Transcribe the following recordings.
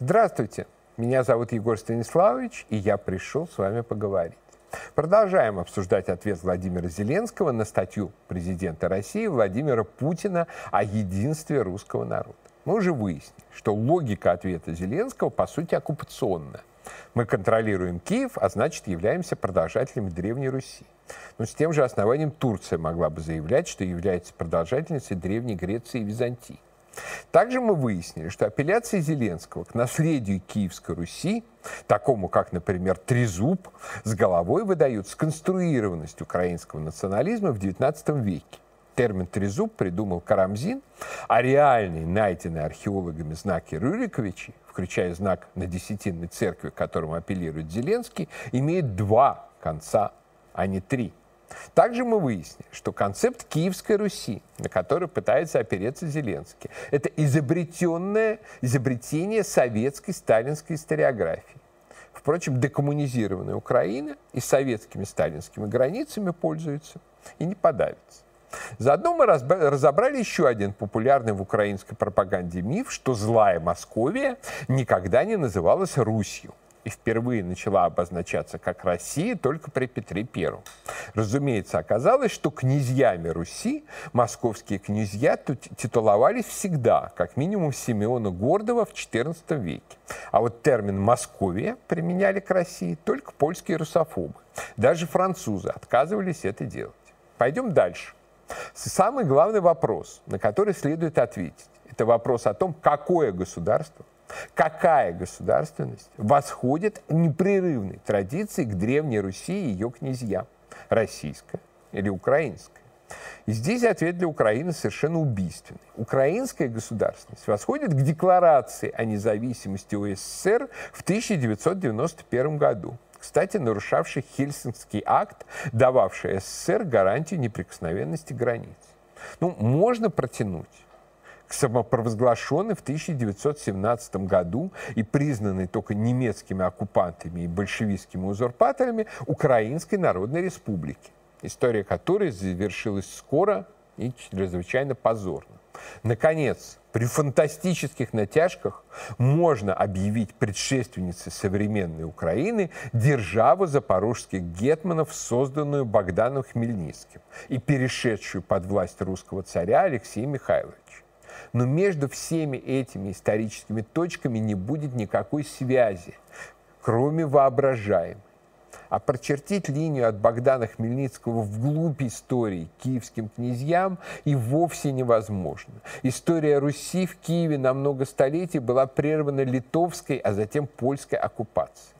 Здравствуйте, меня зовут Егор Станиславович, и я пришел с вами поговорить. Продолжаем обсуждать ответ Владимира Зеленского на статью президента России Владимира Путина о единстве русского народа. Мы уже выяснили, что логика ответа Зеленского по сути оккупационная. Мы контролируем Киев, а значит являемся продолжателями Древней Руси. Но с тем же основанием Турция могла бы заявлять, что является продолжательницей Древней Греции и Византии. Также мы выяснили, что апелляции Зеленского к наследию Киевской Руси, такому как, например, Трезуб, с головой выдают сконструированность украинского национализма в XIX веке. Термин «трезуб» придумал Карамзин, а реальные, найденные археологами знаки Рюриковичей, включая знак на Десятинной церкви, к которому апеллирует Зеленский, имеют два конца, а не три. Также мы выяснили, что концепт Киевской Руси, на который пытается опереться Зеленский, это изобретенное изобретение советской сталинской историографии. Впрочем, декоммунизированная Украина и советскими сталинскими границами пользуется и не подавится. Заодно мы разобрали еще один популярный в украинской пропаганде миф, что злая Московия никогда не называлась Русью и впервые начала обозначаться как Россия только при Петре I. Разумеется, оказалось, что князьями Руси московские князья титуловались всегда, как минимум Симеона Гордова в XIV веке. А вот термин «Московия» применяли к России только польские русофобы. Даже французы отказывались это делать. Пойдем дальше. Самый главный вопрос, на который следует ответить, это вопрос о том, какое государство – Какая государственность восходит непрерывной традиции к Древней Руси и ее князьям? Российская или украинская? И здесь ответ для Украины совершенно убийственный. Украинская государственность восходит к декларации о независимости УССР в 1991 году, кстати, нарушавший Хельсинский акт, дававший СССР гарантию неприкосновенности границ. Ну, можно протянуть к самопровозглашенной в 1917 году и признанной только немецкими оккупантами и большевистскими узурпаторами Украинской Народной Республики, история которой завершилась скоро и чрезвычайно позорно. Наконец, при фантастических натяжках можно объявить предшественницей современной Украины державу запорожских гетманов, созданную Богданом Хмельницким и перешедшую под власть русского царя Алексея Михайловича. Но между всеми этими историческими точками не будет никакой связи, кроме воображаемой. А прочертить линию от Богдана Хмельницкого вглубь истории киевским князьям и вовсе невозможно. История Руси в Киеве на много столетий была прервана литовской, а затем польской оккупацией.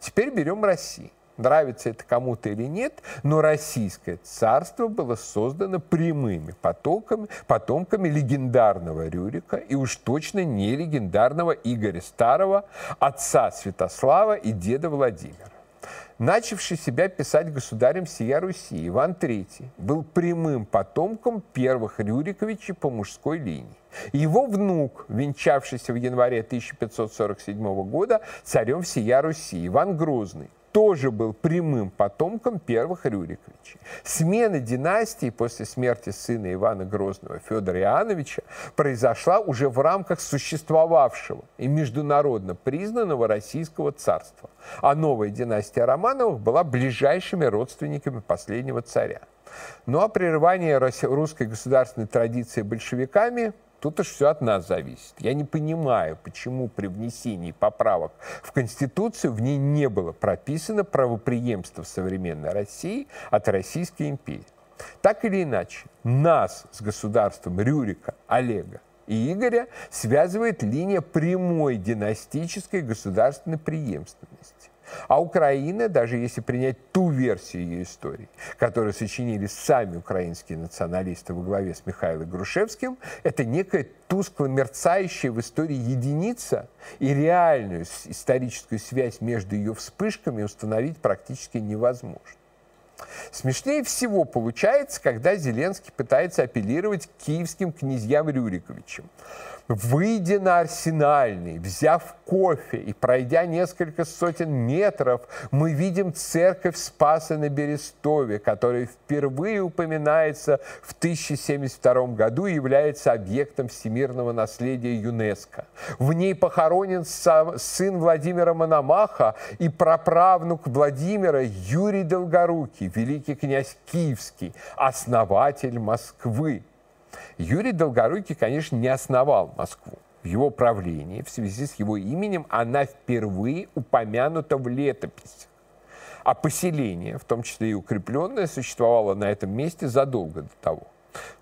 Теперь берем Россию нравится это кому-то или нет, но Российское царство было создано прямыми потоками, потомками легендарного Рюрика и уж точно не легендарного Игоря Старого, отца Святослава и деда Владимира. Начавший себя писать государем сия Руси, Иван III был прямым потомком первых Рюриковичей по мужской линии. Его внук, венчавшийся в январе 1547 года царем всея Руси, Иван Грозный, тоже был прямым потомком первых Рюриковичей. Смена династии после смерти сына Ивана Грозного Федора Иоанновича произошла уже в рамках существовавшего и международно признанного российского царства. А новая династия Романовых была ближайшими родственниками последнего царя. Ну а прерывание русской государственной традиции большевиками Тут уж все от нас зависит. Я не понимаю, почему при внесении поправок в Конституцию в ней не было прописано правоприемство современной России от Российской империи. Так или иначе, нас с государством Рюрика, Олега и Игоря связывает линия прямой династической государственной преемственности. А Украина, даже если принять ту версию ее истории, которую сочинили сами украинские националисты во главе с Михаилом Грушевским, это некая тускло мерцающая в истории единица, и реальную историческую связь между ее вспышками установить практически невозможно. Смешнее всего получается, когда Зеленский пытается апеллировать к киевским князьям Рюриковичам. Выйдя на Арсенальный, взяв кофе и пройдя несколько сотен метров, мы видим церковь Спаса на Берестове, которая впервые упоминается в 1072 году и является объектом всемирного наследия ЮНЕСКо. В ней похоронен сын Владимира Мономаха и праправнук Владимира Юрий Долгорукий, великий князь Киевский, основатель Москвы. Юрий Долгорукий, конечно, не основал Москву. В его правлении, в связи с его именем, она впервые упомянута в летописях. А поселение, в том числе и укрепленное, существовало на этом месте задолго до того.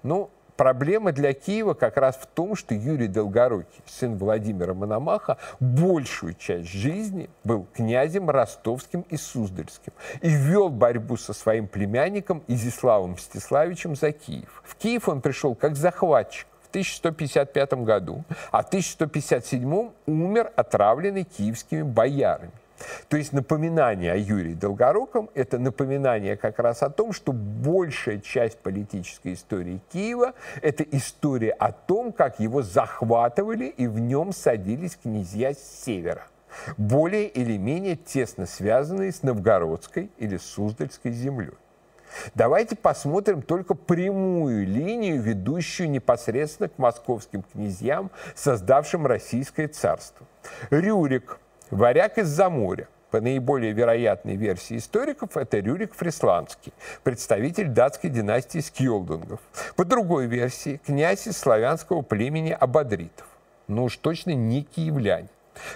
Ну, Проблема для Киева как раз в том, что Юрий Долгорукий, сын Владимира Мономаха, большую часть жизни был князем ростовским и суздальским и вел борьбу со своим племянником Изиславом Мстиславичем за Киев. В Киев он пришел как захватчик, в 1155 году, а в 1157 умер отравленный киевскими боярами. То есть напоминание о Юрии Долгоруком – это напоминание как раз о том, что большая часть политической истории Киева – это история о том, как его захватывали и в нем садились князья с севера более или менее тесно связанные с новгородской или суздальской землей. Давайте посмотрим только прямую линию, ведущую непосредственно к московским князьям, создавшим Российское царство. Рюрик – Варяг из-за моря. По наиболее вероятной версии историков, это Рюрик Фрисландский, представитель датской династии Скьолдунгов. По другой версии, князь из славянского племени Абадритов. Ну уж точно не киевлянин.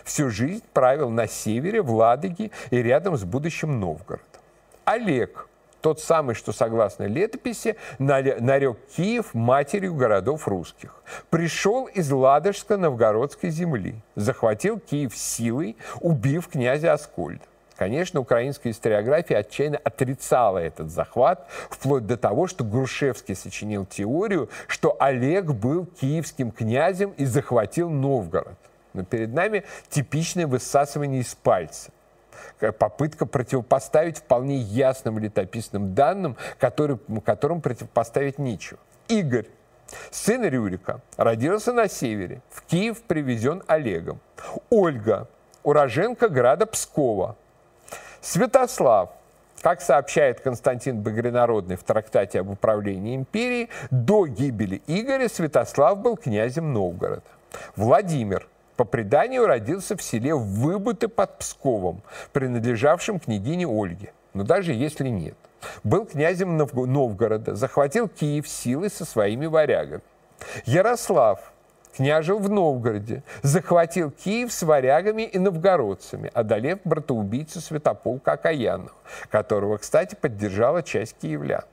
Всю жизнь правил на севере, в Ладоге и рядом с будущим Новгородом. Олег тот самый, что, согласно летописи, нарек Киев матерью городов русских. Пришел из Ладожско-Новгородской земли, захватил Киев силой, убив князя Аскольда. Конечно, украинская историография отчаянно отрицала этот захват, вплоть до того, что Грушевский сочинил теорию, что Олег был киевским князем и захватил Новгород. Но перед нами типичное высасывание из пальца попытка противопоставить вполне ясным летописным данным, который, которым противопоставить нечего. Игорь, сын Рюрика, родился на севере, в Киев привезен Олегом. Ольга, уроженка града Пскова. Святослав, как сообщает Константин Багринародный в трактате об управлении империей, до гибели Игоря Святослав был князем Новгорода. Владимир, по преданию родился в селе Выбыты под Псковом, принадлежавшем княгине Ольге. Но даже если нет. Был князем Новгорода, захватил Киев силой со своими варягами. Ярослав княжил в Новгороде, захватил Киев с варягами и новгородцами, одолев братоубийцу Святополка Окаянова, которого, кстати, поддержала часть киевлян.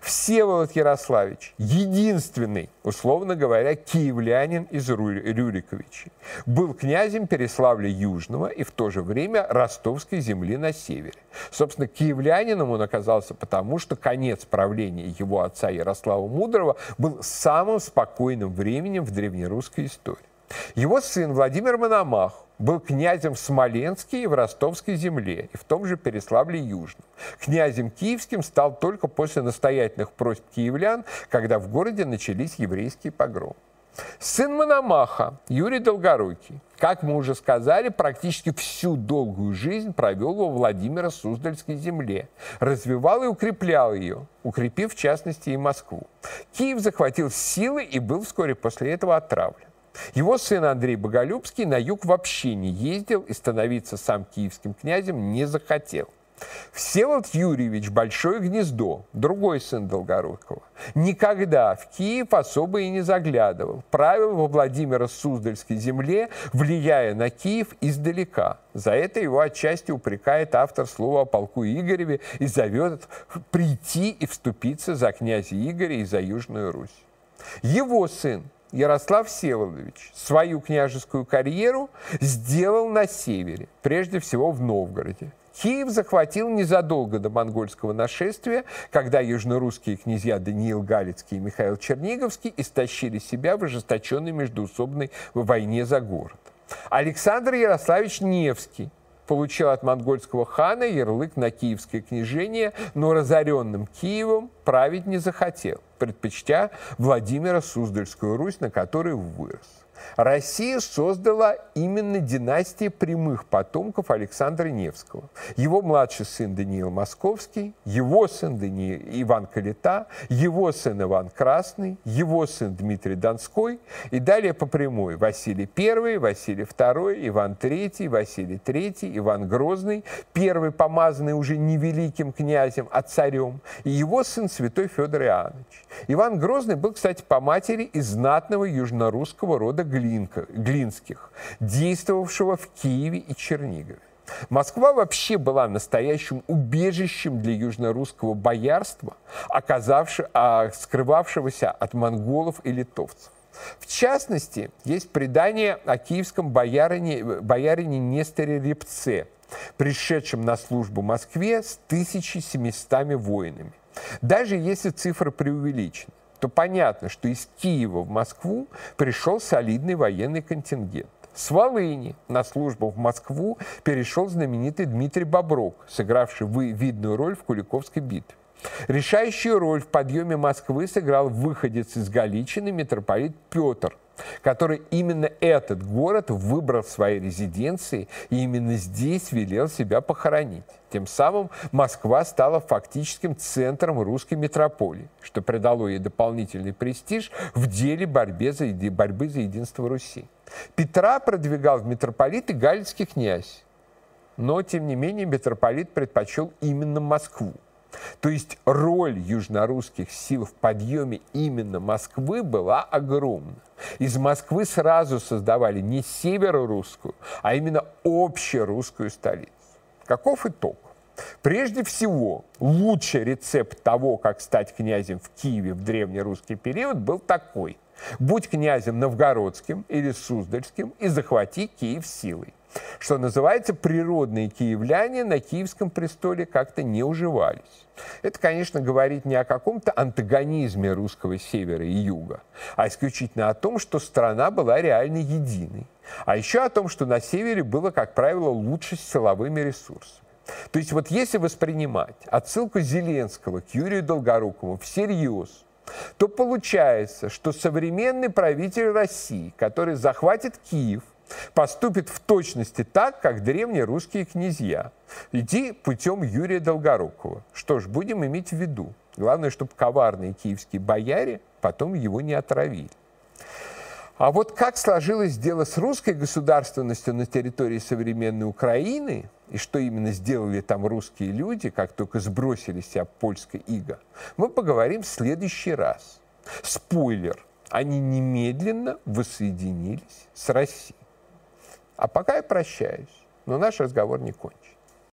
Всеволод Ярославич, единственный, условно говоря, киевлянин из Рюриковичей, был князем Переславля Южного и в то же время ростовской земли на севере. Собственно, киевлянином он оказался потому, что конец правления его отца Ярослава Мудрого был самым спокойным временем в древнерусской истории. Его сын Владимир Мономах был князем в Смоленске и в Ростовской земле, и в том же Переславле-Южном. Князем киевским стал только после настоятельных просьб киевлян, когда в городе начались еврейские погромы. Сын Мономаха, Юрий Долгорукий, как мы уже сказали, практически всю долгую жизнь провел во Владимира Суздальской земле, развивал и укреплял ее, укрепив в частности и Москву. Киев захватил силы и был вскоре после этого отравлен. Его сын Андрей Боголюбский на юг вообще не ездил и становиться сам киевским князем не захотел. Всеволод Юрьевич Большое Гнездо, другой сын Долгорукова, никогда в Киев особо и не заглядывал. Правил во Владимира Суздальской земле, влияя на Киев издалека. За это его отчасти упрекает автор слова о полку Игореве и зовет прийти и вступиться за князя Игоря и за Южную Русь. Его сын Ярослав Всеволодович свою княжескую карьеру сделал на севере, прежде всего в Новгороде. Киев захватил незадолго до монгольского нашествия, когда южнорусские князья Даниил Галицкий и Михаил Черниговский истощили себя в ожесточенной междуусобной войне за город. Александр Ярославич Невский получил от монгольского хана ярлык на киевское княжение, но разоренным Киевом править не захотел – предпочтя Владимира Суздальскую Русь, на которой вырос. Россия создала именно династия прямых потомков Александра Невского. Его младший сын Даниил Московский, его сын Даниил Иван Калита, его сын Иван Красный, его сын Дмитрий Донской и далее по прямой Василий I, Василий II, Иван III, Василий III, Иван Грозный, первый помазанный уже не великим князем, а царем, и его сын святой Федор Иоаннович. Иван Грозный был, кстати, по матери из знатного южнорусского рода Глинка, Глинских, действовавшего в Киеве и Чернигове. Москва вообще была настоящим убежищем для южнорусского боярства, оказавши, а, скрывавшегося от монголов и литовцев. В частности, есть предание о киевском боярине, боярине Несторе Репце, пришедшем на службу Москве с 1700 воинами. Даже если цифры преувеличены, то понятно, что из Киева в Москву пришел солидный военный контингент. С Волыни на службу в Москву перешел знаменитый Дмитрий Боброк, сыгравший видную роль в Куликовской битве. Решающую роль в подъеме Москвы сыграл выходец из Галичины митрополит Петр, который именно этот город выбрал своей резиденцией и именно здесь велел себя похоронить. Тем самым Москва стала фактическим центром русской метрополии, что придало ей дополнительный престиж в деле борьбы за, борьбы за единство Руси. Петра продвигал в митрополиты галицкий князь, но, тем не менее, митрополит предпочел именно Москву. То есть роль южнорусских сил в подъеме именно Москвы была огромна. Из Москвы сразу создавали не северо-русскую, а именно общерусскую столицу. Каков итог? Прежде всего, лучший рецепт того, как стать князем в Киеве в древнерусский период, был такой. Будь князем новгородским или суздальским и захвати Киев силой. Что называется, природные киевляне на киевском престоле как-то не уживались. Это, конечно, говорит не о каком-то антагонизме русского севера и юга, а исключительно о том, что страна была реально единой. А еще о том, что на севере было, как правило, лучше с силовыми ресурсами. То есть вот если воспринимать отсылку Зеленского к Юрию Долгорукову всерьез, то получается, что современный правитель России, который захватит Киев, поступит в точности так, как древние русские князья. Иди путем Юрия Долгорукова. Что ж, будем иметь в виду. Главное, чтобы коварные киевские бояре потом его не отравили. А вот как сложилось дело с русской государственностью на территории современной Украины, и что именно сделали там русские люди, как только сбросили себя польское иго, мы поговорим в следующий раз. Спойлер, они немедленно воссоединились с Россией. А пока я прощаюсь, но наш разговор не кончен.